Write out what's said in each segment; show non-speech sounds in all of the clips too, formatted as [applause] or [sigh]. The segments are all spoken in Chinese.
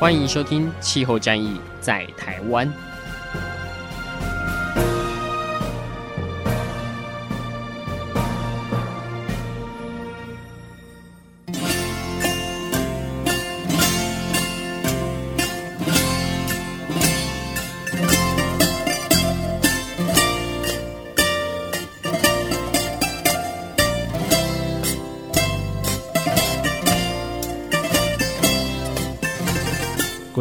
欢迎收听《气候战役在台湾》。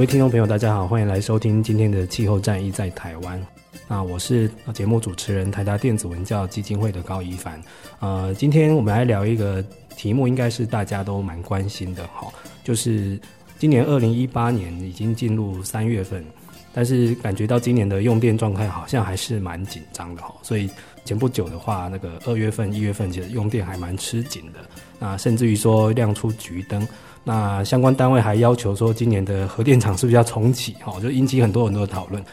听众朋友，大家好，欢迎来收听今天的气候战役在台湾。那我是节目主持人台达电子文教基金会的高一帆。呃，今天我们来聊一个题目，应该是大家都蛮关心的哈，就是今年二零一八年已经进入三月份，但是感觉到今年的用电状态好像还是蛮紧张的哈。所以前不久的话，那个二月份、一月份其实用电还蛮吃紧的，那甚至于说亮出橘灯。那相关单位还要求说，今年的核电厂是不是要重启？哈，就引起很多很多的讨论。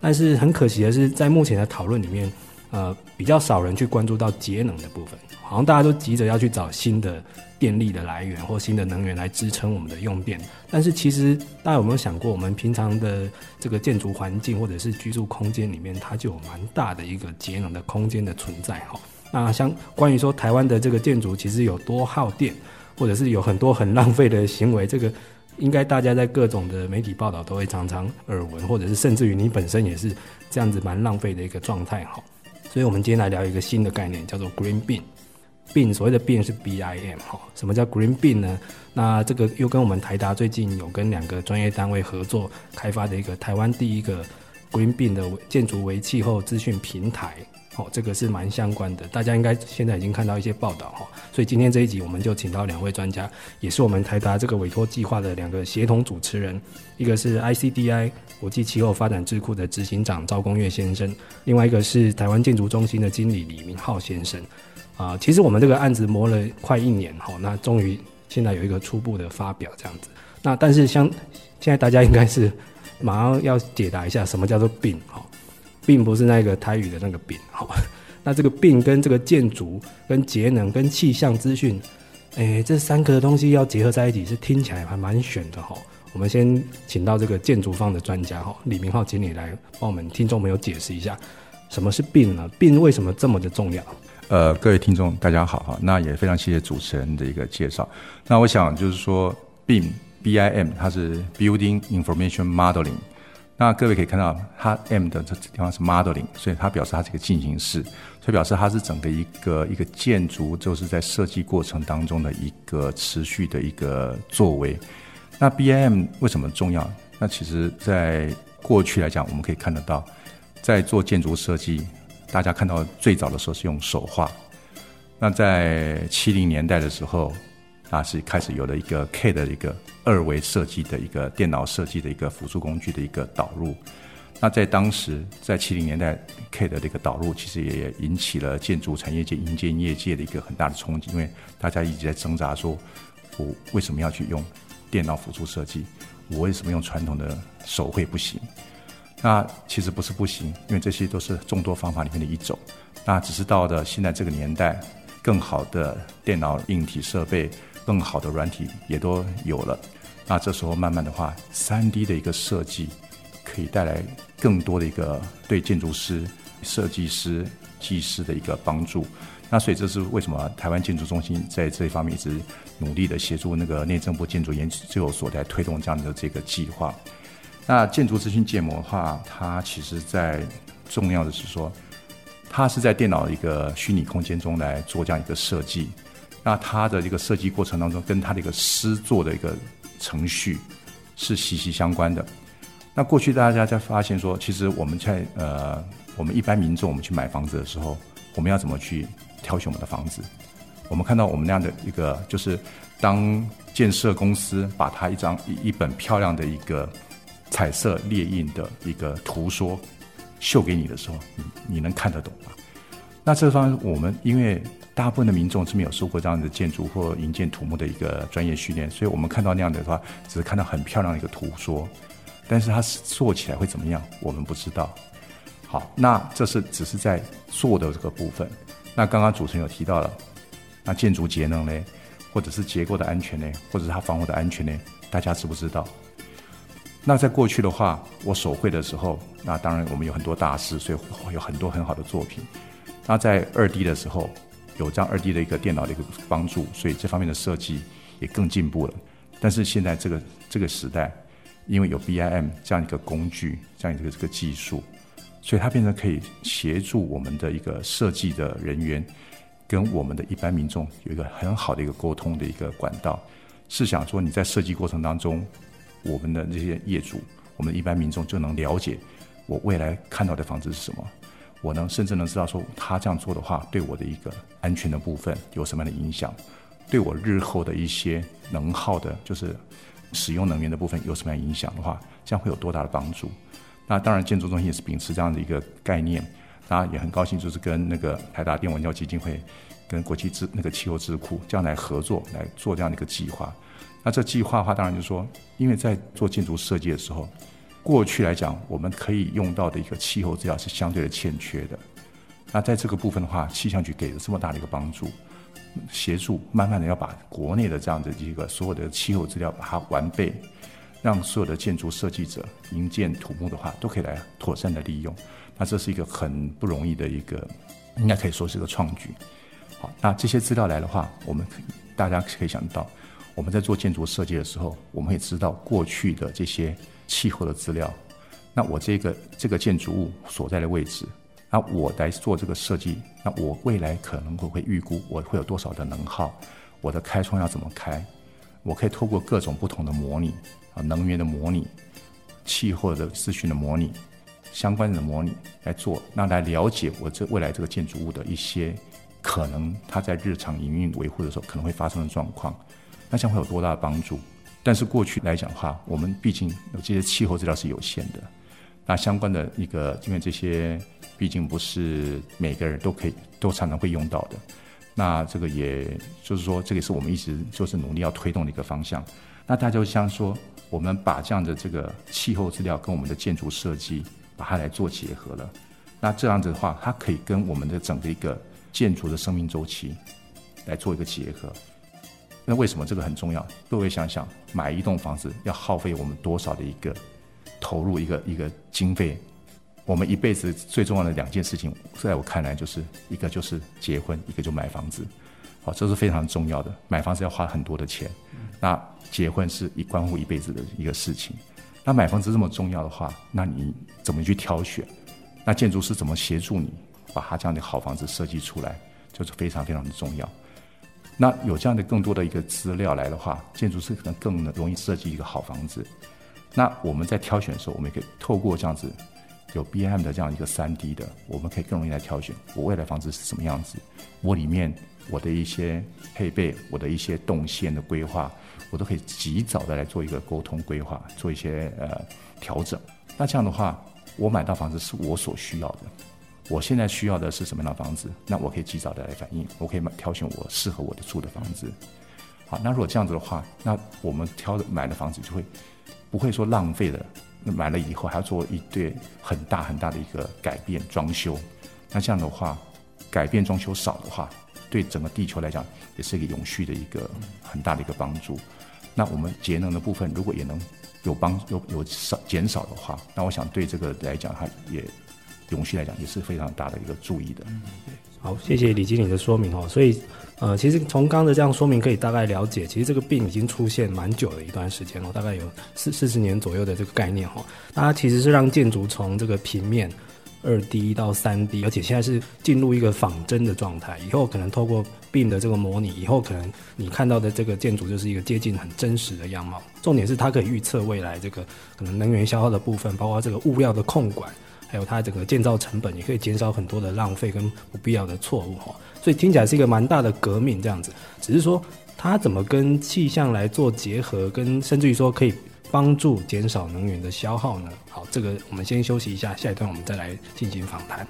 但是很可惜的是，在目前的讨论里面，呃，比较少人去关注到节能的部分。好像大家都急着要去找新的电力的来源或新的能源来支撑我们的用电。但是其实大家有没有想过，我们平常的这个建筑环境或者是居住空间里面，它就有蛮大的一个节能的空间的存在。哈，那像关于说台湾的这个建筑其实有多耗电？或者是有很多很浪费的行为，这个 [laughs] 应该大家在各种的媒体报道都会常常耳闻，或者是甚至于你本身也是这样子蛮浪费的一个状态哈。所以，我们今天来聊一个新的概念，叫做 Green Bin。Bin 所谓的 Bin 是 B I M 哈，什么叫 Green Bin 呢？那这个又跟我们台达最近有跟两个专业单位合作开发的一个台湾第一个 Green Bin 的建筑为气候资讯平台。哦，这个是蛮相关的，大家应该现在已经看到一些报道哈，所以今天这一集我们就请到两位专家，也是我们台达这个委托计划的两个协同主持人，一个是 ICDI 国际气候发展智库的执行长赵公岳先生，另外一个是台湾建筑中心的经理李明浩先生。啊，其实我们这个案子磨了快一年哈，那终于现在有一个初步的发表这样子。那但是像现在大家应该是马上要解答一下什么叫做病哈。并不是那个台语的那个“丙”好，那这个“病”跟这个建筑、跟节能、跟气象资讯，哎，这三个东西要结合在一起，是听起来还蛮玄的哈。我们先请到这个建筑方的专家哈，李明浩经理来帮我们听众朋友解释一下，什么是“病”呢？“病”为什么这么的重要？呃，各位听众大家好哈，那也非常谢谢主持人的一个介绍。那我想就是说，“BIM”，B-I-M，它是 Building Information Modeling。那各位可以看到，它 M 的这地方是 modeling，所以它表示它是一个进行式，所以表示它是整个一个一个建筑，就是在设计过程当中的一个持续的一个作为。那 BIM 为什么重要？那其实在过去来讲，我们可以看得到，在做建筑设计，大家看到最早的时候是用手画。那在七零年代的时候，啊是开始有了一个 K 的一个。二维设计的一个电脑设计的一个辅助工具的一个导入，那在当时在七零年代，K 的这个导入其实也引起了建筑产业界、营建业界的一个很大的冲击，因为大家一直在挣扎说，我为什么要去用电脑辅助设计？我为什么用传统的手绘不行？那其实不是不行，因为这些都是众多方法里面的一种。那只是到了现在这个年代，更好的电脑硬体设备。更好的软体也都有了，那这时候慢慢的话，3D 的一个设计可以带来更多的一个对建筑师、设计师、技师的一个帮助。那所以这是为什么台湾建筑中心在这一方面一直努力的协助那个内政部建筑研究所来推动这样的这个计划。那建筑资讯建模的话，它其实在重要的是说，它是在电脑一个虚拟空间中来做这样一个设计。那它的这个设计过程当中，跟它的一个施作的一个程序是息息相关的。那过去大家在发现说，其实我们在呃，我们一般民众我们去买房子的时候，我们要怎么去挑选我们的房子？我们看到我们那样的一个，就是当建设公司把它一张一一本漂亮的一个彩色列印的一个图说秀给你的时候，你你能看得懂吗？那这方我们因为大部分的民众是没有受过这样的建筑或营建土木的一个专业训练，所以我们看到那样的话，只是看到很漂亮的一个图说，但是它做起来会怎么样，我们不知道。好，那这是只是在做的这个部分。那刚刚主持人有提到了，那建筑节能呢，或者是结构的安全呢，或者是它防火的安全呢，大家知不知道？那在过去的话，我手绘的时候，那当然我们有很多大师，所以有很多很好的作品。那在二 D 的时候，有这样二 D 的一个电脑的一个帮助，所以这方面的设计也更进步了。但是现在这个这个时代，因为有 BIM 这样一个工具，这样一个这个技术。所以它变成可以协助我们的一个设计的人员，跟我们的一般民众有一个很好的一个沟通的一个管道。试想说，你在设计过程当中，我们的这些业主，我们的一般民众就能了解我未来看到的房子是什么，我能甚至能知道说他这样做的话，对我的一个安全的部分有什么样的影响，对我日后的一些能耗的，就是使用能源的部分有什么样的影响的话，这样会有多大的帮助？那当然，建筑中心也是秉持这样的一个概念，那也很高兴，就是跟那个台达电文教基金会、跟国际智那个气候智库这样来合作来做这样的一个计划。那这计划的话，当然就是说，因为在做建筑设计的时候，过去来讲，我们可以用到的一个气候资料是相对的欠缺的。那在这个部分的话，气象局给了这么大的一个帮助，协助慢慢的要把国内的这样的一个所有的气候资料把它完备。让所有的建筑设计者、营建土木的话，都可以来妥善的利用。那这是一个很不容易的一个，应该可以说是个创举。好，那这些资料来的话，我们大家可以想到，我们在做建筑设计的时候，我们也知道过去的这些气候的资料。那我这个这个建筑物所在的位置，那我来做这个设计，那我未来可能会会预估我会有多少的能耗，我的开窗要怎么开，我可以透过各种不同的模拟。啊，能源的模拟、气候的资讯的模拟、相关的模拟来做，那来了解我这未来这个建筑物的一些可能，它在日常营运维护的时候可能会发生的状况，那将会有多大的帮助？但是过去来讲的话，我们毕竟有这些气候资料是有限的，那相关的一个，因为这些毕竟不是每个人都可以都常常会用到的，那这个也就是说，这个是我们一直就是努力要推动的一个方向。那大家就像说。我们把这样的这个气候资料跟我们的建筑设计把它来做结合了，那这样子的话，它可以跟我们的整个一个建筑的生命周期来做一个结合。那为什么这个很重要？各位想想，买一栋房子要耗费我们多少的一个投入一个一个经费？我们一辈子最重要的两件事情，在我看来就是一个就是结婚，一个就买房子。好，这是非常重要的。买房子要花很多的钱，那。结婚是一关乎一辈子的一个事情，那买房子这么重要的话，那你怎么去挑选？那建筑师怎么协助你把他这样的好房子设计出来，就是非常非常的重要。那有这样的更多的一个资料来的话，建筑师可能更容易设计一个好房子。那我们在挑选的时候，我们也可以透过这样子有 BIM 的这样一个三 D 的，我们可以更容易来挑选我未来房子是什么样子，我里面我的一些配备，我的一些动线的规划。我都可以及早的来做一个沟通规划，做一些呃调整。那这样的话，我买到房子是我所需要的。我现在需要的是什么样的房子？那我可以及早的来反映，我可以买挑选我适合我的住的房子。好，那如果这样子的话，那我们挑的买的房子就会不会说浪费了。那买了以后还要做一对很大很大的一个改变装修。那这样的话，改变装修少的话，对整个地球来讲也是一个永续的一个很大的一个帮助。那我们节能的部分，如果也能有帮有有少减少的话，那我想对这个来讲，它也永续来讲也是非常大的一个注意的。好，谢谢李经理的说明哦。所以，呃，其实从刚的这样说明，可以大概了解，其实这个病已经出现蛮久的一段时间了，大概有四四十年左右的这个概念哈。它其实是让建筑从这个平面。二 D 到三 D，而且现在是进入一个仿真的状态。以后可能透过病的这个模拟，以后可能你看到的这个建筑就是一个接近很真实的样貌。重点是它可以预测未来这个可能能源消耗的部分，包括这个物料的控管，还有它整个建造成本，也可以减少很多的浪费跟不必要的错误哈。所以听起来是一个蛮大的革命这样子。只是说它怎么跟气象来做结合，跟甚至于说可以帮助减少能源的消耗呢？好，这个我们先休息一下，下一段我们再来进行访谈。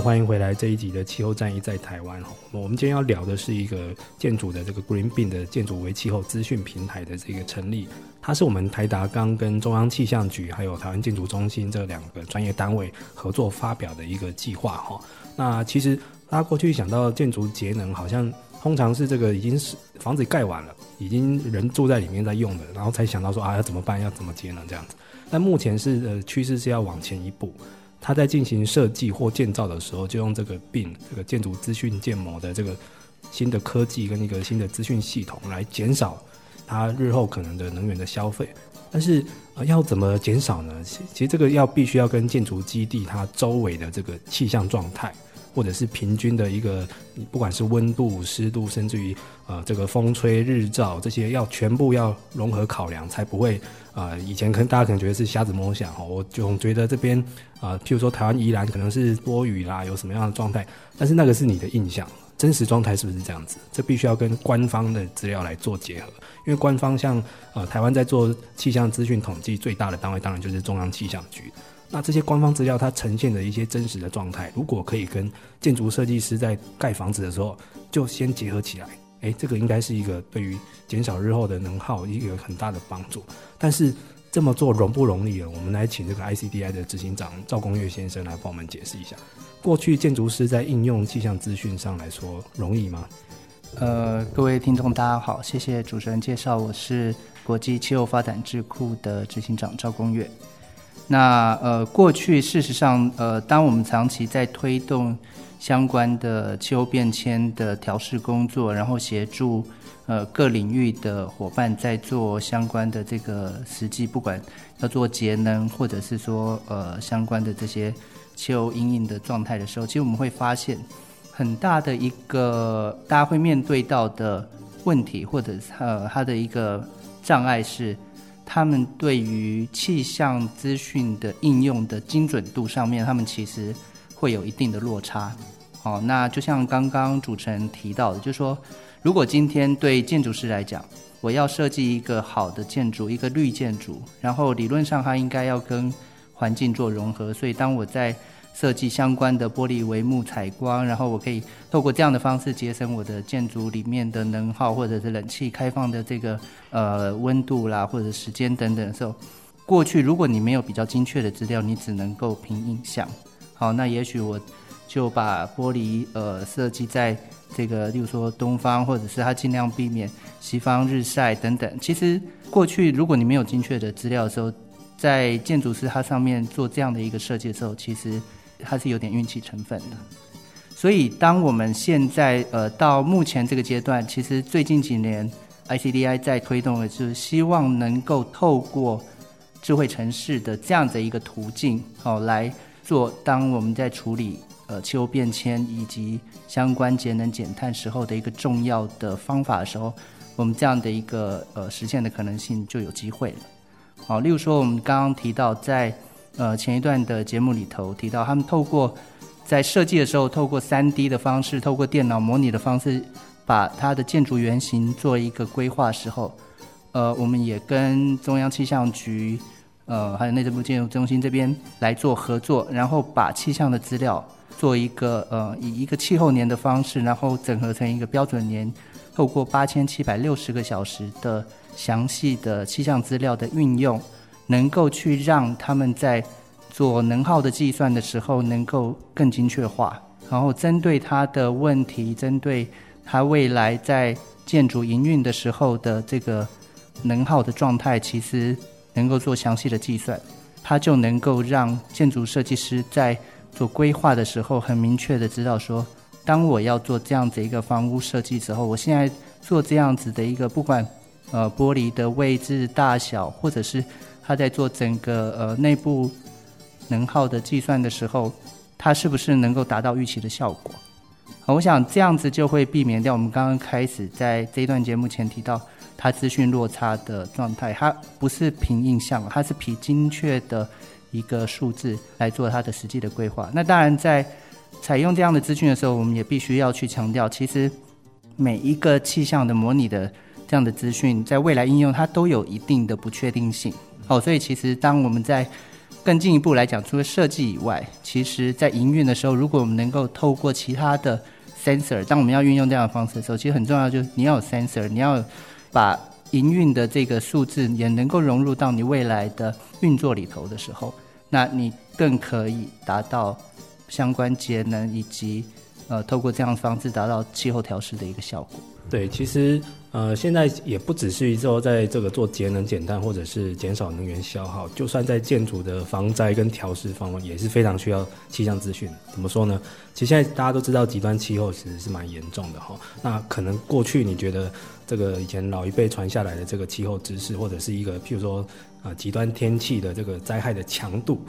欢迎回来这一集的气候战役在台湾。我们今天要聊的是一个建筑的这个 Green Beam 的建筑为气候资讯平台的这个成立，它是我们台达刚跟中央气象局还有台湾建筑中心这两个专业单位合作发表的一个计划哈。那其实大家过去想到建筑节能，好像通常是这个已经是房子盖完了，已经人住在里面在用的，然后才想到说啊要怎么办，要怎么节能这样子。但目前是呃趋势是要往前一步。他在进行设计或建造的时候，就用这个 BIM 这个建筑资讯建模的这个新的科技跟一个新的资讯系统来减少他日后可能的能源的消费。但是呃，要怎么减少呢？其其实这个要必须要跟建筑基地它周围的这个气象状态，或者是平均的一个，不管是温度、湿度，甚至于呃这个风吹日照这些，要全部要融合考量，才不会。呃，以前可能大家可能觉得是瞎子摸象哈，我总觉得这边、呃，譬如说台湾宜兰可能是多雨啦，有什么样的状态，但是那个是你的印象，真实状态是不是这样子？这必须要跟官方的资料来做结合，因为官方像呃台湾在做气象资讯统计最大的单位，当然就是中央气象局。那这些官方资料它呈现的一些真实的状态，如果可以跟建筑设计师在盖房子的时候就先结合起来。哎，这个应该是一个对于减少日后的能耗一个很大的帮助。但是这么做容不容易啊？我们来请这个 ICDI 的执行长赵公岳先生来帮我们解释一下。过去建筑师在应用气象资讯上来说容易吗？呃，各位听众大家好，谢谢主持人介绍，我是国际气候发展智库的执行长赵公岳。那呃，过去事实上呃，当我们长期在推动。相关的气候变迁的调试工作，然后协助呃各领域的伙伴在做相关的这个实际，不管要做节能，或者是说呃相关的这些气候阴影的状态的时候，其实我们会发现很大的一个大家会面对到的问题，或者呃它的一个障碍是，他们对于气象资讯的应用的精准度上面，他们其实。会有一定的落差，好，那就像刚刚主持人提到的，就说，如果今天对建筑师来讲，我要设计一个好的建筑，一个绿建筑，然后理论上它应该要跟环境做融合，所以当我在设计相关的玻璃帷幕采光，然后我可以透过这样的方式节省我的建筑里面的能耗，或者是冷气开放的这个呃温度啦，或者时间等等的时候，过去如果你没有比较精确的资料，你只能够凭印象。好，那也许我就把玻璃呃设计在这个，例如说东方，或者是它尽量避免西方日晒等等。其实过去如果你没有精确的资料的时候，在建筑师它上面做这样的一个设计的时候，其实它是有点运气成分的。所以当我们现在呃到目前这个阶段，其实最近几年 ICDI 在推动的就是希望能够透过智慧城市的这样的一个途径，哦、来。做当我们在处理呃气候变迁以及相关节能减碳时候的一个重要的方法的时候，我们这样的一个呃实现的可能性就有机会了。好，例如说我们刚刚提到在呃前一段的节目里头提到，他们透过在设计的时候，透过三 D 的方式，透过电脑模拟的方式，把它的建筑原型做一个规划时候，呃，我们也跟中央气象局。呃，还有内政部建筑中心这边来做合作，然后把气象的资料做一个呃，以一个气候年的方式，然后整合成一个标准年，透过八千七百六十个小时的详细的气象资料的运用，能够去让他们在做能耗的计算的时候能够更精确化，然后针对他的问题，针对他未来在建筑营运的时候的这个能耗的状态，其实能够做详细的计算，他就能够让建筑设计师在做规划的时候很明确的知道说，当我要做这样子一个房屋设计时候，我现在做这样子的一个不管呃玻璃的位置大小，或者是他在做整个呃内部。能耗的计算的时候，它是不是能够达到预期的效果？我想这样子就会避免掉我们刚刚开始在这一段节目前提到它资讯落差的状态。它不是凭印象，它是凭精确的一个数字来做它的实际的规划。那当然，在采用这样的资讯的时候，我们也必须要去强调，其实每一个气象的模拟的这样的资讯，在未来应用它都有一定的不确定性。哦，所以其实当我们在更进一步来讲，除了设计以外，其实在营运的时候，如果我们能够透过其他的 sensor，当我们要运用这样的方式的时候，其实很重要就是你要有 sensor，你要把营运的这个数字也能够融入到你未来的运作里头的时候，那你更可以达到相关节能以及呃，透过这样的方式达到气候调适的一个效果。对，其实呃，现在也不只是说在这个做节能减碳或者是减少能源消耗，就算在建筑的防灾跟调适方面也是非常需要气象资讯。怎么说呢？其实现在大家都知道极端气候其实是蛮严重的哈。那可能过去你觉得这个以前老一辈传下来的这个气候知识，或者是一个譬如说啊极端天气的这个灾害的强度，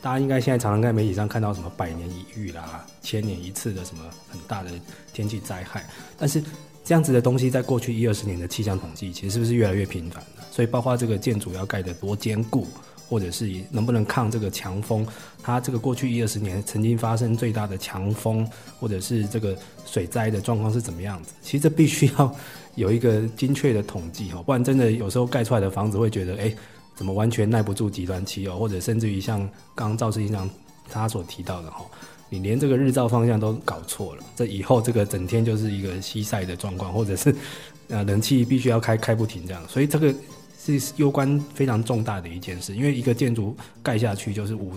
大家应该现在常常在媒体上看到什么百年一遇啦、千年一次的什么很大的天气灾害，但是。这样子的东西，在过去一二十年的气象统计，其实是不是越来越频繁了？所以，包括这个建筑要盖得多坚固，或者是能不能抗这个强风，它这个过去一二十年曾经发生最大的强风，或者是这个水灾的状况是怎么样子？其实这必须要有一个精确的统计哈，不然真的有时候盖出来的房子会觉得，哎，怎么完全耐不住极端气候，或者甚至于像刚刚赵执行长他所提到的哈。你连这个日照方向都搞错了，这以后这个整天就是一个西晒的状况，或者是呃冷气必须要开开不停这样，所以这个是攸关非常重大的一件事，因为一个建筑盖下去就是五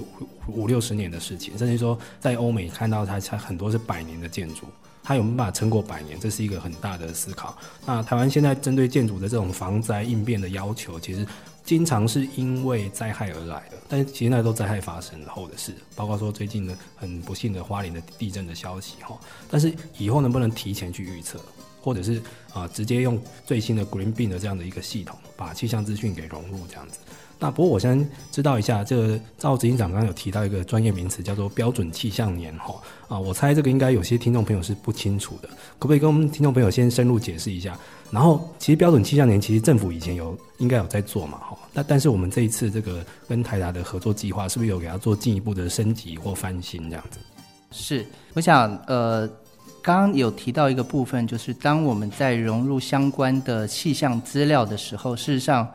五六十年的事情，甚至说在欧美看到它才很多是百年的建筑，它有没有办法撑过百年，这是一个很大的思考。那台湾现在针对建筑的这种防灾应变的要求，其实。经常是因为灾害而来的，但其实那都灾害发生后的事，包括说最近的很不幸的花莲的地震的消息哈。但是以后能不能提前去预测，或者是啊、直接用最新的 Green Bean 的这样的一个系统，把气象资讯给融入这样子？那不过我先知道一下，这个赵执行长刚刚有提到一个专业名词叫做标准气象年哈啊，我猜这个应该有些听众朋友是不清楚的，可不可以跟我们听众朋友先深入解释一下？然后其实标准气象年其实政府以前有应该有在做嘛哈，那但是我们这一次这个跟台达的合作计划是不是有给他做进一步的升级或翻新这样子？是，我想呃刚刚有提到一个部分，就是当我们在融入相关的气象资料的时候，事实上。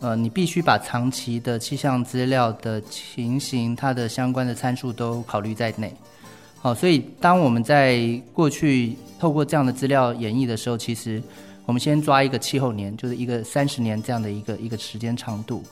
呃，你必须把长期的气象资料的情形，它的相关的参数都考虑在内。好，所以当我们在过去透过这样的资料演绎的时候，其实我们先抓一个气候年，就是一个三十年这样的一个一个时间长度，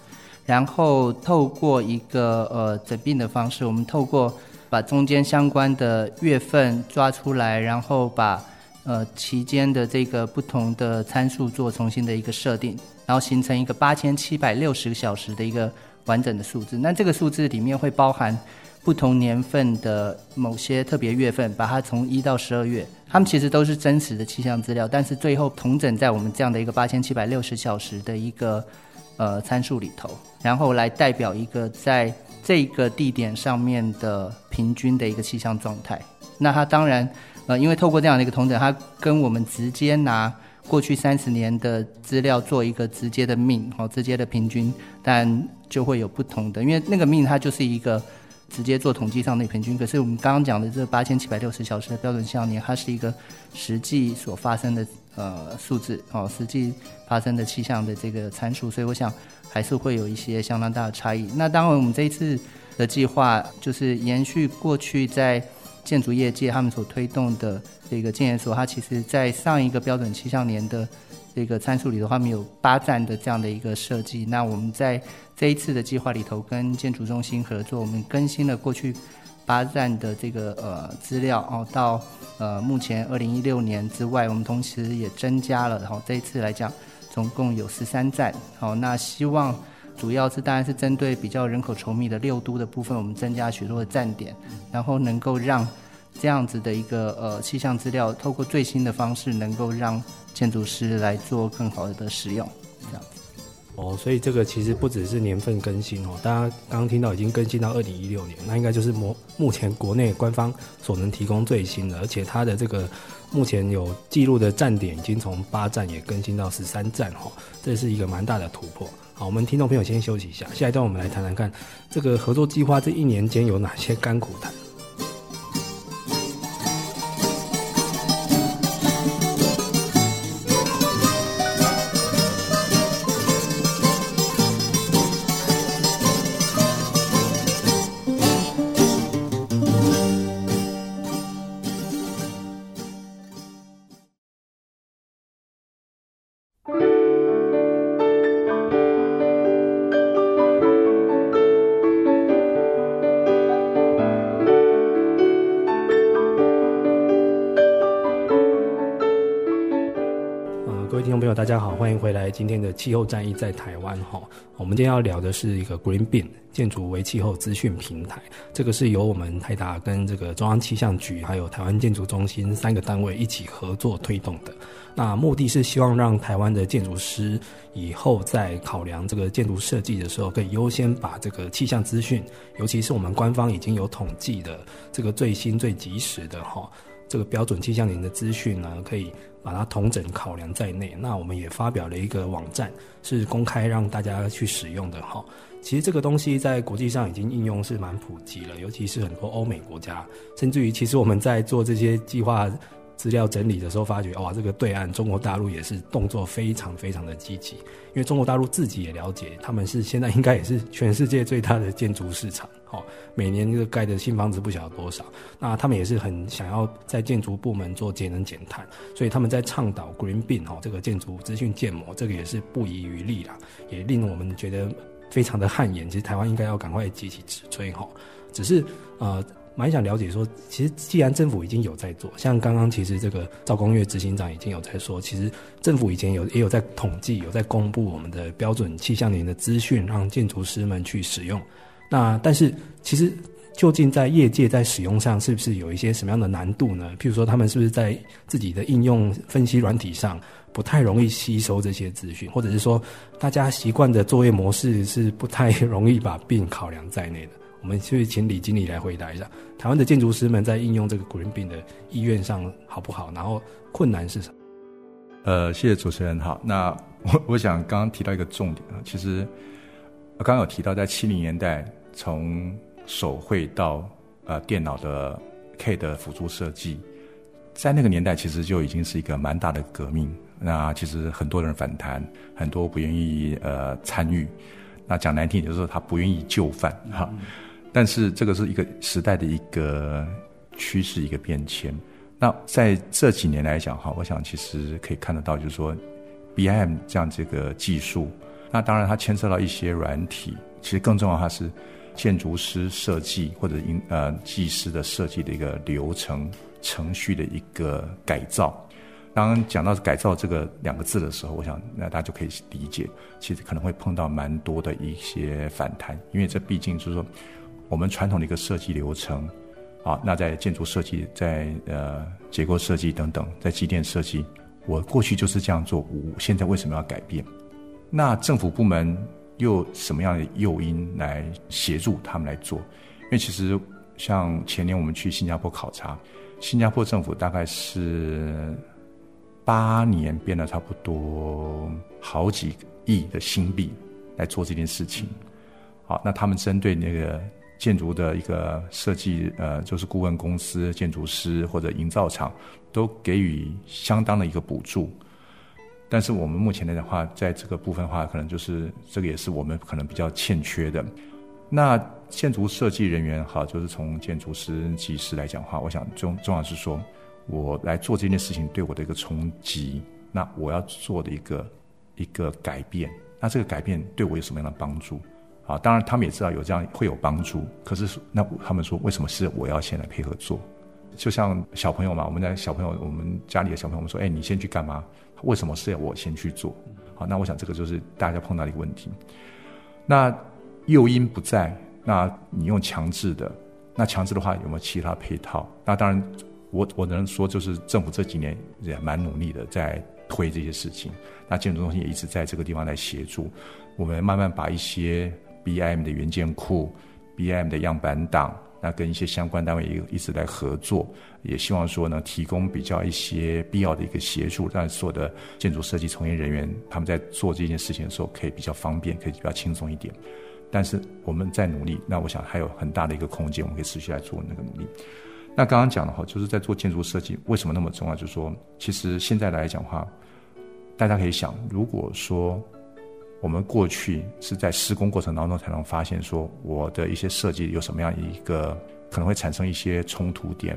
然后透过一个呃整并的方式，我们透过把中间相关的月份抓出来，然后把呃期间的这个不同的参数做重新的一个设定。然后形成一个八千七百六十个小时的一个完整的数字。那这个数字里面会包含不同年份的某些特别月份，把它从一到十二月，它们其实都是真实的气象资料，但是最后统整在我们这样的一个八千七百六十小时的一个呃参数里头，然后来代表一个在这个地点上面的平均的一个气象状态。那它当然呃，因为透过这样的一个同等，它跟我们直接拿。过去三十年的资料做一个直接的 mean，好，直接的平均，但就会有不同的，因为那个命它就是一个直接做统计上的平均。可是我们刚刚讲的这八千七百六十小时的标准气象年，它是一个实际所发生的呃数字，哦，实际发生的气象的这个参数，所以我想还是会有一些相当大的差异。那当然，我们这一次的计划就是延续过去在建筑业界他们所推动的这个建研所，它其实在上一个标准气象年的这个参数里头，他们有八站的这样的一个设计。那我们在这一次的计划里头，跟建筑中心合作，我们更新了过去八站的这个呃资料哦，到呃目前二零一六年之外，我们同时也增加了，然后这一次来讲，总共有十三站。好，那希望。主要是当然是针对比较人口稠密的六都的部分，我们增加许多的站点，然后能够让这样子的一个呃气象资料，透过最新的方式，能够让建筑师来做更好的使用，这样子。哦，所以这个其实不只是年份更新哦，大家刚刚听到已经更新到二零一六年，那应该就是目目前国内官方所能提供最新的，而且它的这个目前有记录的站点已经从八站也更新到十三站哈，这是一个蛮大的突破。好，我们听众朋友先休息一下，下一段我们来谈谈看这个合作计划这一年间有哪些甘苦谈。回来。今天的气候战役在台湾哈，我们今天要聊的是一个 GreenBeam 建筑为气候资讯平台。这个是由我们泰达跟这个中央气象局还有台湾建筑中心三个单位一起合作推动的。那目的是希望让台湾的建筑师以后在考量这个建筑设计的时候，可以优先把这个气象资讯，尤其是我们官方已经有统计的这个最新最及时的哈。这个标准气象年的资讯呢，可以把它同整考量在内。那我们也发表了一个网站，是公开让大家去使用的哈。其实这个东西在国际上已经应用是蛮普及了，尤其是很多欧美国家，甚至于其实我们在做这些计划。资料整理的时候，发觉哇，这个对岸中国大陆也是动作非常非常的积极，因为中国大陆自己也了解，他们是现在应该也是全世界最大的建筑市场，哦，每年这个盖的新房子不晓得多少，那他们也是很想要在建筑部门做节能减碳，所以他们在倡导 Green Beam 哦，这个建筑资讯建模，这个也是不遗余力啦，也令我们觉得非常的汗颜。其实台湾应该要赶快积极直追哈，只是呃。蛮想了解说，其实既然政府已经有在做，像刚刚其实这个赵公岳执行长已经有在说，其实政府以前有也有在统计，有在公布我们的标准气象年的资讯，让建筑师们去使用。那但是其实究竟在业界在使用上，是不是有一些什么样的难度呢？譬如说，他们是不是在自己的应用分析软体上不太容易吸收这些资讯，或者是说大家习惯的作业模式是不太 [laughs] 容易把病考量在内的？我们就请李经理来回答一下，台湾的建筑师们在应用这个 Green Beam 的意愿上好不好？然后困难是什么？呃，谢谢主持人。好，那 [laughs] 我我想刚刚提到一个重点啊，其实刚刚有提到，在七零年代从手绘到呃电脑的 K 的辅助设计，在那个年代其实就已经是一个蛮大的革命。那其实很多人反弹，很多不愿意呃参与。那讲难听点，就是说他不愿意就范哈。但是这个是一个时代的一个趋势，一个变迁。那在这几年来讲哈，我想其实可以看得到，就是说，BIM 这样这个技术，那当然它牵涉到一些软体，其实更重要它是建筑师设计或者应呃技师的设计的一个流程程序的一个改造。当讲到改造这个两个字的时候，我想那大家就可以理解，其实可能会碰到蛮多的一些反弹，因为这毕竟就是说。我们传统的一个设计流程，啊，那在建筑设计、在呃结构设计等等，在机电设计，我过去就是这样做，我现在为什么要改变？那政府部门又什么样的诱因来协助他们来做？因为其实像前年我们去新加坡考察，新加坡政府大概是八年变了差不多好几亿的新币来做这件事情。好，那他们针对那个。建筑的一个设计，呃，就是顾问公司、建筑师或者营造厂都给予相当的一个补助。但是我们目前来的话，在这个部分的话，可能就是这个也是我们可能比较欠缺的。那建筑设计人员哈，就是从建筑师、技师来讲的话，我想重重要是说，我来做这件事情对我的一个冲击，那我要做的一个一个改变，那这个改变对我有什么样的帮助？啊，当然他们也知道有这样会有帮助，可是那他们说为什么是我要先来配合做？就像小朋友嘛，我们家小朋友，我们家里的小朋友，我们说，哎，你先去干嘛？为什么是要我先去做？好，那我想这个就是大家碰到的一个问题。那诱因不在，那你用强制的，那强制的话有没有其他配套？那当然我，我我能说就是政府这几年也蛮努力的在推这些事情。那建筑中心也一直在这个地方来协助我们，慢慢把一些 BIM 的元件库、BIM 的样板档。那跟一些相关单位也一直来合作，也希望说呢，提供比较一些必要的一个协助，让所有的建筑设计从业人员他们在做这件事情的时候可以比较方便，可以比较轻松一点。但是我们在努力，那我想还有很大的一个空间，我们可以持续来做那个努力。那刚刚讲的话，就是在做建筑设计为什么那么重要？就是说，其实现在来讲的话，大家可以想，如果说。我们过去是在施工过程当中才能发现，说我的一些设计有什么样一个可能会产生一些冲突点，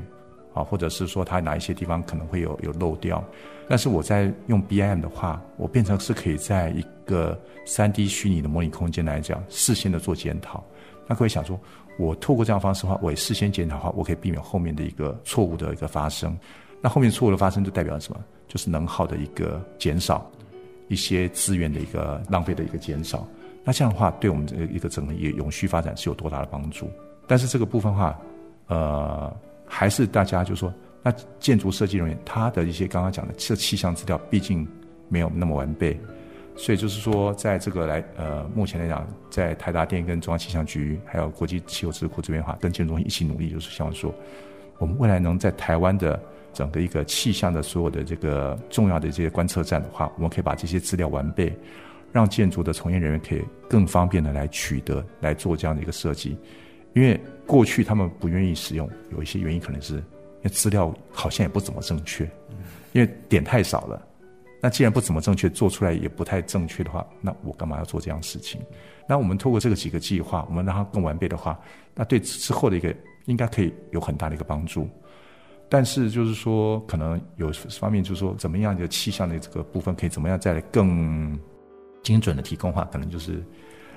啊，或者是说它哪一些地方可能会有有漏掉。但是我在用 BIM 的话，我变成是可以在一个 3D 虚拟的模拟空间来讲，事先的做检讨。那各位想说，我透过这样方式的话，我事先检讨的话，我可以避免后面的一个错误的一个发生。那后面错误的发生就代表什么？就是能耗的一个减少。一些资源的一个浪费的一个减少，那这样的话，对我们这一个整个一个永续发展是有多大的帮助？但是这个部分话，呃，还是大家就说，那建筑设计人员他的一些刚刚讲的这气象资料，毕竟没有那么完备，所以就是说，在这个来呃，目前来讲，在台达电跟中央气象局还有国际气候智库这边的话，跟建筑中心一起努力，就是希望说，我们未来能在台湾的。整个一个气象的所有的这个重要的这些观测站的话，我们可以把这些资料完备，让建筑的从业人员可以更方便的来取得，来做这样的一个设计。因为过去他们不愿意使用，有一些原因可能是因为资料好像也不怎么正确，因为点太少了。那既然不怎么正确，做出来也不太正确的话，那我干嘛要做这样事情？那我们透过这个几个计划，我们让它更完备的话，那对之后的一个应该可以有很大的一个帮助。但是就是说，可能有方面就是说，怎么样的气象的这个部分，可以怎么样再来更精准的提供话，可能就是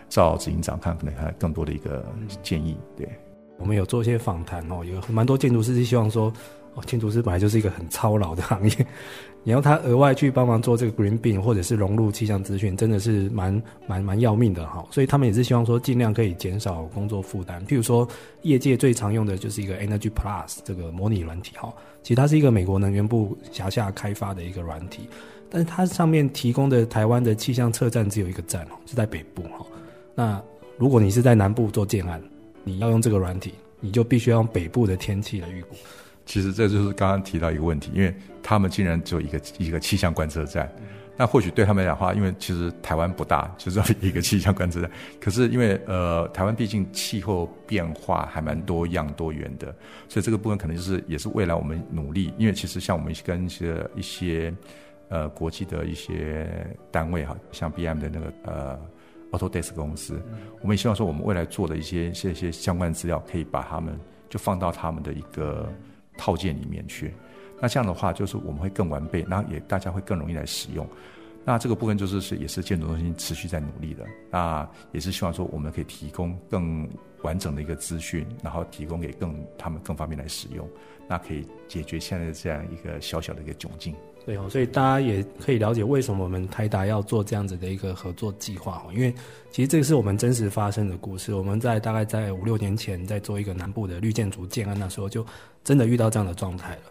赵执行长看，可能还有更多的一个建议。对，我们有做一些访谈哦，有蛮多建筑师是希望说。哦，建筑师本来就是一个很操劳的行业，[laughs] 你要他额外去帮忙做这个 Green Bin 或者是融入气象资讯，真的是蛮蛮蛮要命的哈。所以他们也是希望说，尽量可以减少工作负担。譬如说，业界最常用的就是一个 Energy Plus 这个模拟软体哈，其实它是一个美国能源部辖下开发的一个软体，但是它上面提供的台湾的气象测站只有一个站哦，是在北部哈。那如果你是在南部做建案，你要用这个软体，你就必须要用北部的天气来预估。其实这就是刚刚提到一个问题，因为他们竟然只有一个一个气象观测站，那或许对他们来讲话，因为其实台湾不大，就是一个气象观测站。可是因为呃，台湾毕竟气候变化还蛮多样多元的，所以这个部分可能就是也是未来我们努力。因为其实像我们跟一些一些呃国际的一些单位哈，像 B M 的那个呃 Autodesk 公司，我们也希望说我们未来做的一些一些相关资料，可以把他们就放到他们的一个。套件里面去，那这样的话就是我们会更完备，然后也大家会更容易来使用。那这个部分就是是也是建筑中心持续在努力的，那也是希望说我们可以提供更完整的一个资讯，然后提供给更他们更方便来使用，那可以解决现在这样一个小小的一个窘境。对哦，所以大家也可以了解为什么我们台达要做这样子的一个合作计划哦，因为其实这个是我们真实发生的故事。我们在大概在五六年前在做一个南部的绿建筑建案，那时候就真的遇到这样的状态了。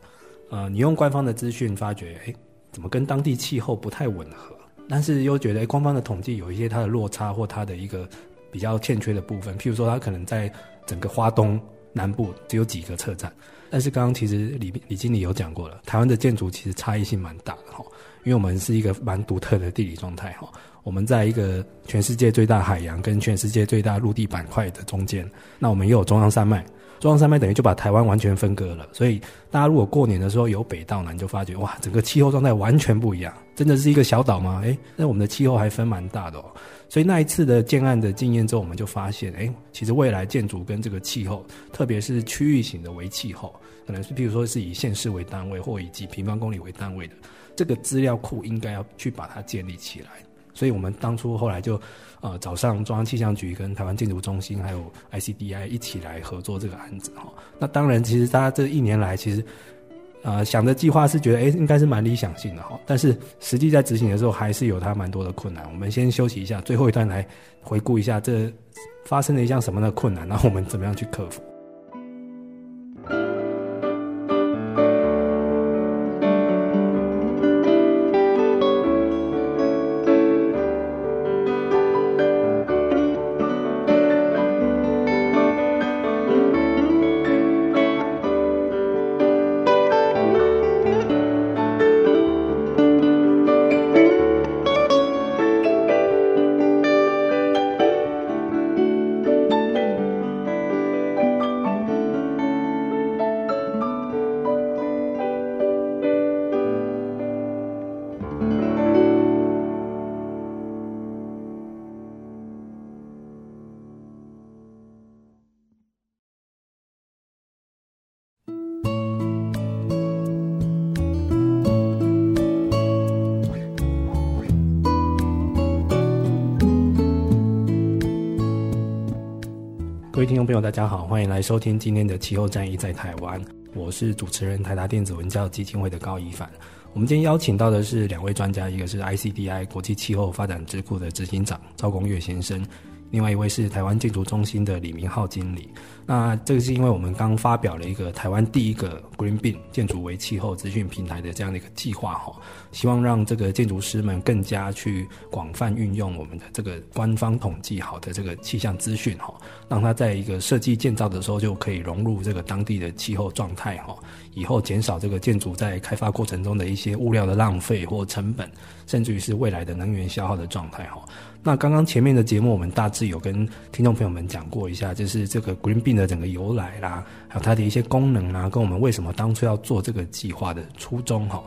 呃，你用官方的资讯发觉，哎，怎么跟当地气候不太吻合？但是又觉得，官方的统计有一些它的落差或它的一个比较欠缺的部分，譬如说它可能在整个花东南部只有几个车站。但是刚刚其实李李经理有讲过了，台湾的建筑其实差异性蛮大的哈，因为我们是一个蛮独特的地理状态哈，我们在一个全世界最大海洋跟全世界最大陆地板块的中间，那我们又有中央山脉，中央山脉等于就把台湾完全分割了。所以大家如果过年的时候由北到南，就发觉哇，整个气候状态完全不一样。真的是一个小岛吗？诶，那我们的气候还分蛮大的哦。所以那一次的建案的经验之后，我们就发现，诶，其实未来建筑跟这个气候，特别是区域型的为气候，可能是譬如说是以县市为单位，或以几平方公里为单位的这个资料库，应该要去把它建立起来。所以我们当初后来就，呃，找上中央气象局跟台湾建筑中心还有 ICDI 一起来合作这个案子哈。那当然，其实大家这一年来，其实。呃，想着计划是觉得，哎，应该是蛮理想性的哈，但是实际在执行的时候，还是有它蛮多的困难。我们先休息一下，最后一段来回顾一下这发生了一项什么的困难，然后我们怎么样去克服。大家好，欢迎来收听今天的气候战役在台湾。我是主持人台达电子文教基金会的高一凡。我们今天邀请到的是两位专家，一个是 ICDI 国际气候发展智库的执行长赵公岳先生。另外一位是台湾建筑中心的李明浩经理。那这个是因为我们刚发表了一个台湾第一个 Green Bin 建筑为气候资讯平台的这样的一个计划哈，希望让这个建筑师们更加去广泛运用我们的这个官方统计好的这个气象资讯哈，让它在一个设计建造的时候就可以融入这个当地的气候状态哈，以后减少这个建筑在开发过程中的一些物料的浪费或成本，甚至于是未来的能源消耗的状态哈。那刚刚前面的节目，我们大致有跟听众朋友们讲过一下，就是这个 Green Bean 的整个由来啦，还有它的一些功能啦，跟我们为什么当初要做这个计划的初衷哈。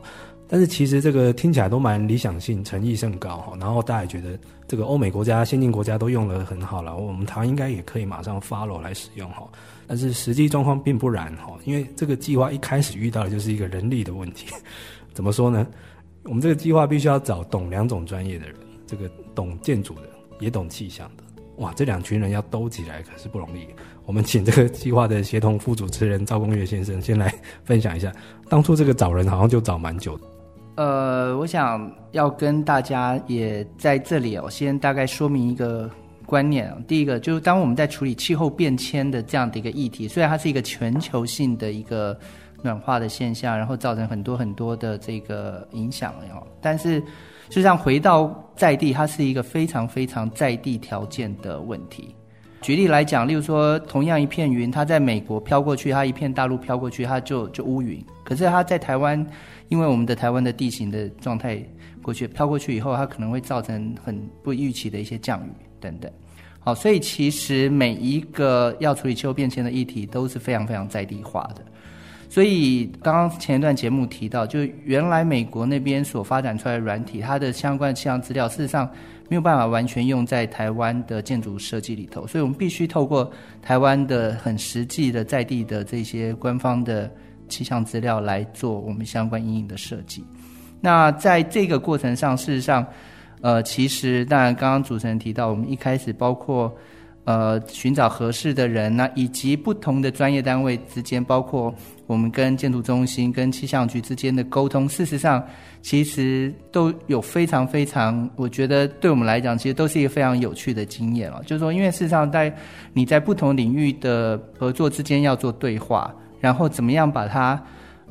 但是其实这个听起来都蛮理想性，诚意甚高哈。然后大家也觉得这个欧美国家、先进国家都用得很好了，我们台湾应该也可以马上 follow 来使用哈。但是实际状况并不然哈，因为这个计划一开始遇到的就是一个人力的问题。[laughs] 怎么说呢？我们这个计划必须要找懂两种专业的人。这个懂建筑的，也懂气象的，哇，这两群人要兜起来可是不容易。我们请这个计划的协同副主持人赵公岳先生先来分享一下，当初这个找人好像就找蛮久的。呃，我想要跟大家也在这里哦，先大概说明一个观念。第一个就是，当我们在处理气候变迁的这样的一个议题，虽然它是一个全球性的一个暖化的现象，然后造成很多很多的这个影响哦，但是。实际上，回到在地，它是一个非常非常在地条件的问题。举例来讲，例如说，同样一片云，它在美国飘过去，它一片大陆飘过去，它就就乌云。可是它在台湾，因为我们的台湾的地形的状态，过去飘过去以后，它可能会造成很不预期的一些降雨等等。好，所以其实每一个要处理气候变迁的议题，都是非常非常在地化的。所以刚刚前一段节目提到，就原来美国那边所发展出来的软体，它的相关气象资料，事实上没有办法完全用在台湾的建筑设计里头，所以我们必须透过台湾的很实际的在地的这些官方的气象资料来做我们相关阴影的设计。那在这个过程上，事实上，呃，其实当然刚刚主持人提到，我们一开始包括呃寻找合适的人，那以及不同的专业单位之间，包括。我们跟建筑中心、跟气象局之间的沟通，事实上其实都有非常非常，我觉得对我们来讲，其实都是一个非常有趣的经验了。就是说，因为事实上在你在不同领域的合作之间要做对话，然后怎么样把它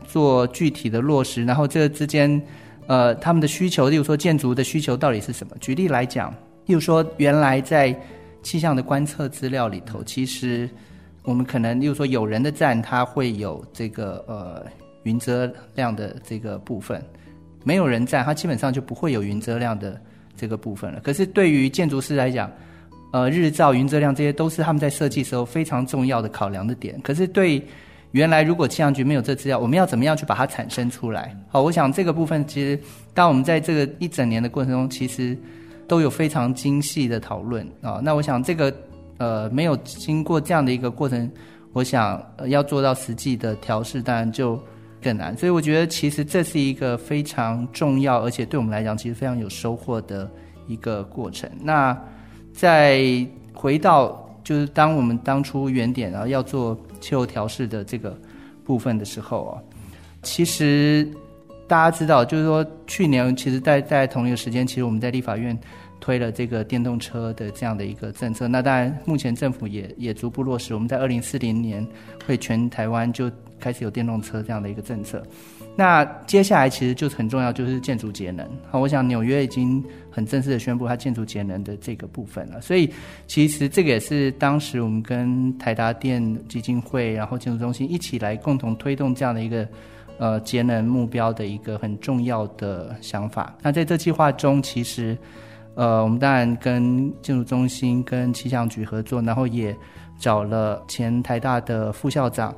做具体的落实，然后这之间，呃，他们的需求，例如说建筑的需求到底是什么？举例来讲，例如说原来在气象的观测资料里头，其实。我们可能，例如说有人的站，它会有这个呃云遮量的这个部分；没有人站，它基本上就不会有云遮量的这个部分了。可是对于建筑师来讲，呃日照、云遮量，这些都是他们在设计时候非常重要的考量的点。可是对原来如果气象局没有这资料，我们要怎么样去把它产生出来？好，我想这个部分其实，当我们在这个一整年的过程中，其实都有非常精细的讨论啊。那我想这个呃没有经过这样的一个过程，我想、要做到实际的调试，当然就更难。所以我觉得其实这是一个非常重要，而且对我们来讲其实非常有收获的一个过程。那再回到。就是当我们当初原点然后要做气候调试的这个部分的时候啊，其实大家知道，就是说去年其实在在同一个时间，其实我们在立法院推了这个电动车的这样的一个政策。那当然，目前政府也也逐步落实，我们在二零四零年会全台湾就开始有电动车这样的一个政策。那接下来其实就很重要，就是建筑节能。好，我想纽约已经很正式的宣布它建筑节能的这个部分了。所以其实这个也是当时我们跟台达电基金会，然后建筑中心一起来共同推动这样的一个呃节能目标的一个很重要的想法。那在这计划中，其实呃我们当然跟建筑中心跟气象局合作，然后也找了前台大的副校长。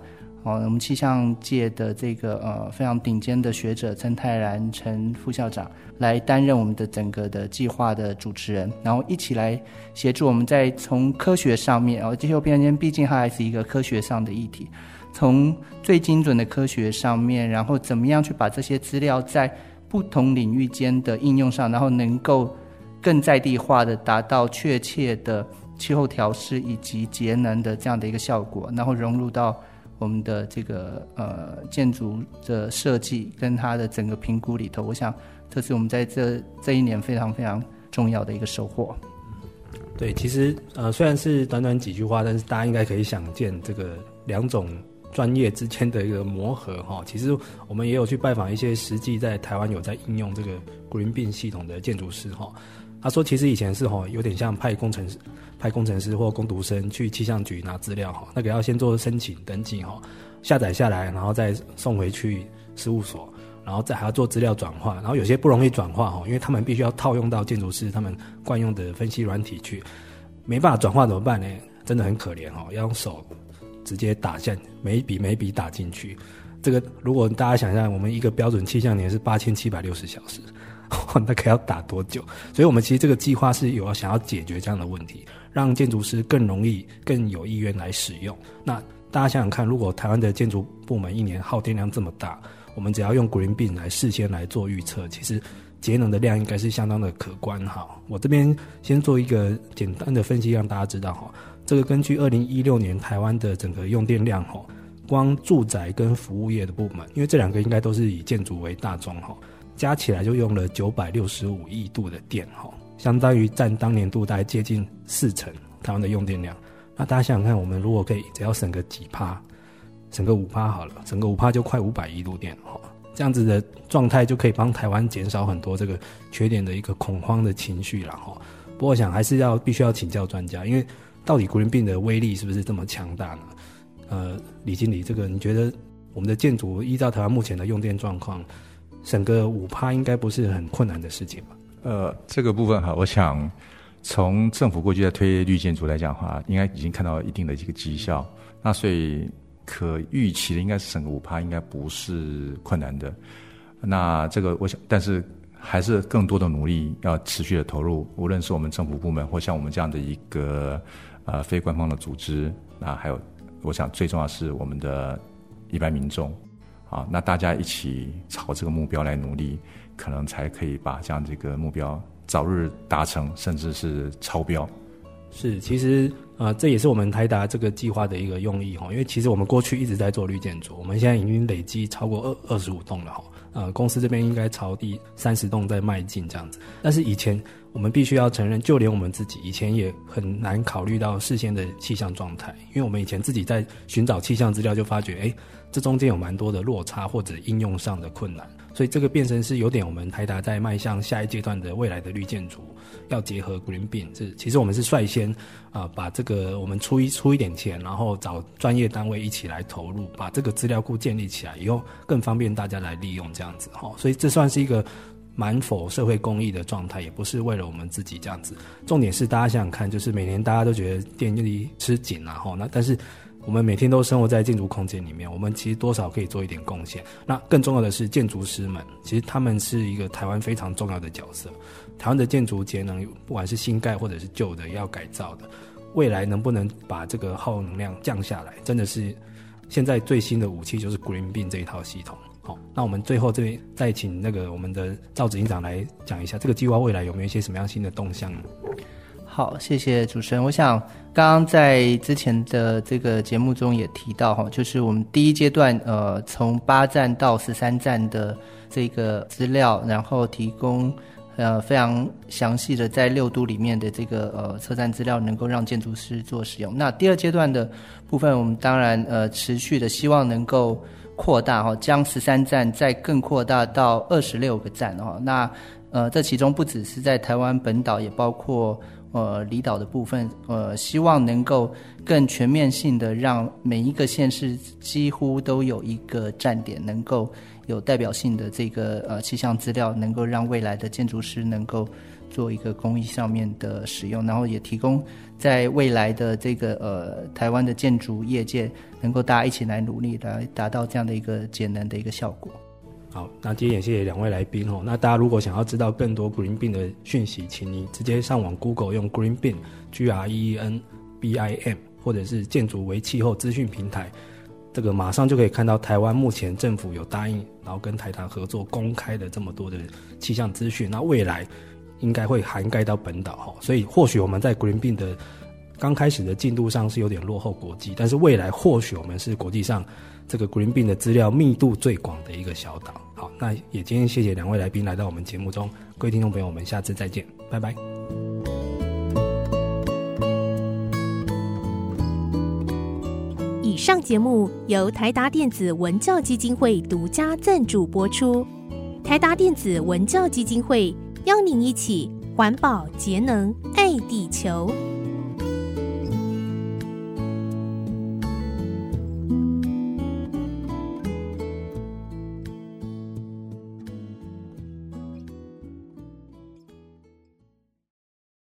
哦，我们气象界的这个呃非常顶尖的学者陈泰然陈副校长来担任我们的整个的计划的主持人，然后一起来协助我们在从科学上面，哦，气候变迁毕竟它还是一个科学上的议题，从最精准的科学上面，然后怎么样去把这些资料在不同领域间的应用上，然后能够更在地化的达到确切的气候调适以及节能的这样的一个效果，然后融入到。我们的这个呃建筑的设计跟它的整个评估里头，我想这是我们在这这一年非常非常重要的一个收获。对，其实呃虽然是短短几句话，但是大家应该可以想见这个两种专业之间的一个磨合哈。其实我们也有去拜访一些实际在台湾有在应用这个 Green Beam 系统的建筑师哈。他说，其实以前是哈，有点像派工程师、派工程师或工读生去气象局拿资料哈，那个要先做申请登记哈，下载下来，然后再送回去事务所，然后再还要做资料转化，然后有些不容易转化哈，因为他们必须要套用到建筑师他们惯用的分析软体去，没办法转化怎么办呢？真的很可怜哈，要用手直接打下每一笔每一笔打进去。这个如果大家想象，我们一个标准气象年是八千七百六十小时。[laughs] 那可要打多久？所以，我们其实这个计划是有想要解决这样的问题，让建筑师更容易、更有意愿来使用。那大家想想看，如果台湾的建筑部门一年耗电量这么大，我们只要用 Green Beam 来事先来做预测，其实节能的量应该是相当的可观哈。我这边先做一个简单的分析，让大家知道哈。这个根据二零一六年台湾的整个用电量哈，光住宅跟服务业的部门，因为这两个应该都是以建筑为大宗哈。加起来就用了九百六十五亿度的电，哈，相当于占当年度大概接近四成台湾的用电量。那大家想想看，我们如果可以只要省个几趴，省个五趴好了，省个五趴就快五百亿度电，哈，这样子的状态就可以帮台湾减少很多这个缺电的一个恐慌的情绪了，哈。不过我想还是要必须要请教专家，因为到底 Green Beam 的威力是不是这么强大呢？呃，李经理，这个你觉得我们的建筑依照台湾目前的用电状况？整个五趴应该不是很困难的事情吧？呃，这个部分哈，我想从政府过去在推绿建筑来讲的话，应该已经看到一定的这个绩效。那所以可预期的应该是省个五趴，应该不是困难的。那这个我想，但是还是更多的努力要持续的投入，无论是我们政府部门或像我们这样的一个呃非官方的组织，那还有我想最重要是我们的一般民众。啊，那大家一起朝这个目标来努力，可能才可以把这样这个目标早日达成，甚至是超标。是，其实呃，这也是我们台达这个计划的一个用意哈，因为其实我们过去一直在做绿建筑，我们现在已经累积超过二二十五栋了哈。呃，公司这边应该朝第三十栋在迈进这样子，但是以前我们必须要承认，就连我们自己以前也很难考虑到事先的气象状态，因为我们以前自己在寻找气象资料就发觉，哎。这中间有蛮多的落差或者应用上的困难，所以这个变成是有点我们台达在迈向下一阶段的未来的绿建筑，要结合 Green Beam。这其实我们是率先啊、把这个我们出一出一点钱，然后找专业单位一起来投入，把这个资料库建立起来以后，更方便大家来利用这样子哈。所以这算是一个蛮否社会公益的状态，也不是为了我们自己这样子。重点是大家想想看，就是每年大家都觉得电力吃紧了哈，那但是我们每天都生活在建筑空间里面，我们其实多少可以做一点贡献。那更重要的是建筑师们，其实他们是一个台湾非常重要的角色。台湾的建筑节能，不管是新盖或者是旧的要改造的，未来能不能把这个耗能量降下来，真的是现在最新的武器就是 Green Beam 这一套系统。好，那我们最后这边再请那个我们的赵执行长来讲一下这个计划未来有没有一些什么样新的动向呢？好，谢谢主持人。我想刚刚在之前的这个节目中也提到哈，就是我们第一阶段呃，从八站到十三站的这个资料，然后提供呃非常详细的在六都里面的这个呃车站资料，能够让建筑师做使用。那第二阶段的部分，我们当然呃持续的希望能够。扩大哈，将十三站再更扩大到二十六个站哦。那呃，这其中不只是在台湾本岛，也包括呃离岛的部分。呃，希望能够更全面性的让每一个县市几乎都有一个站点，能够有代表性的这个呃气象资料，能够让未来的建筑师能够做一个公益上面的使用，然后也提供。在未来的这个呃台湾的建筑业界，能够大家一起来努力，来达到这样的一个节能的一个效果。好，那今天也谢谢两位来宾哦。那大家如果想要知道更多 Green Beam 的讯息，请你直接上网 Google 用 Green Beam G R E E N B I M，或者是建筑为气候资讯平台，这个马上就可以看到台湾目前政府有答应，然后跟台达合作公开的这么多的气象资讯。那未来。应该会涵盖到本岛哈，所以或许我们在 Green Beam 的刚开始的进度上是有点落后国际，但是未来或许我们是国际上这个 Green Beam 的资料密度最广的一个小岛。好，那也今天谢谢两位来宾来到我们节目中，各位听众朋友，我们下次再见，拜拜。以上节目由台达电子文教基金会独家赞助播出，台达电子文教基金会。邀您一起环保节能，爱地球。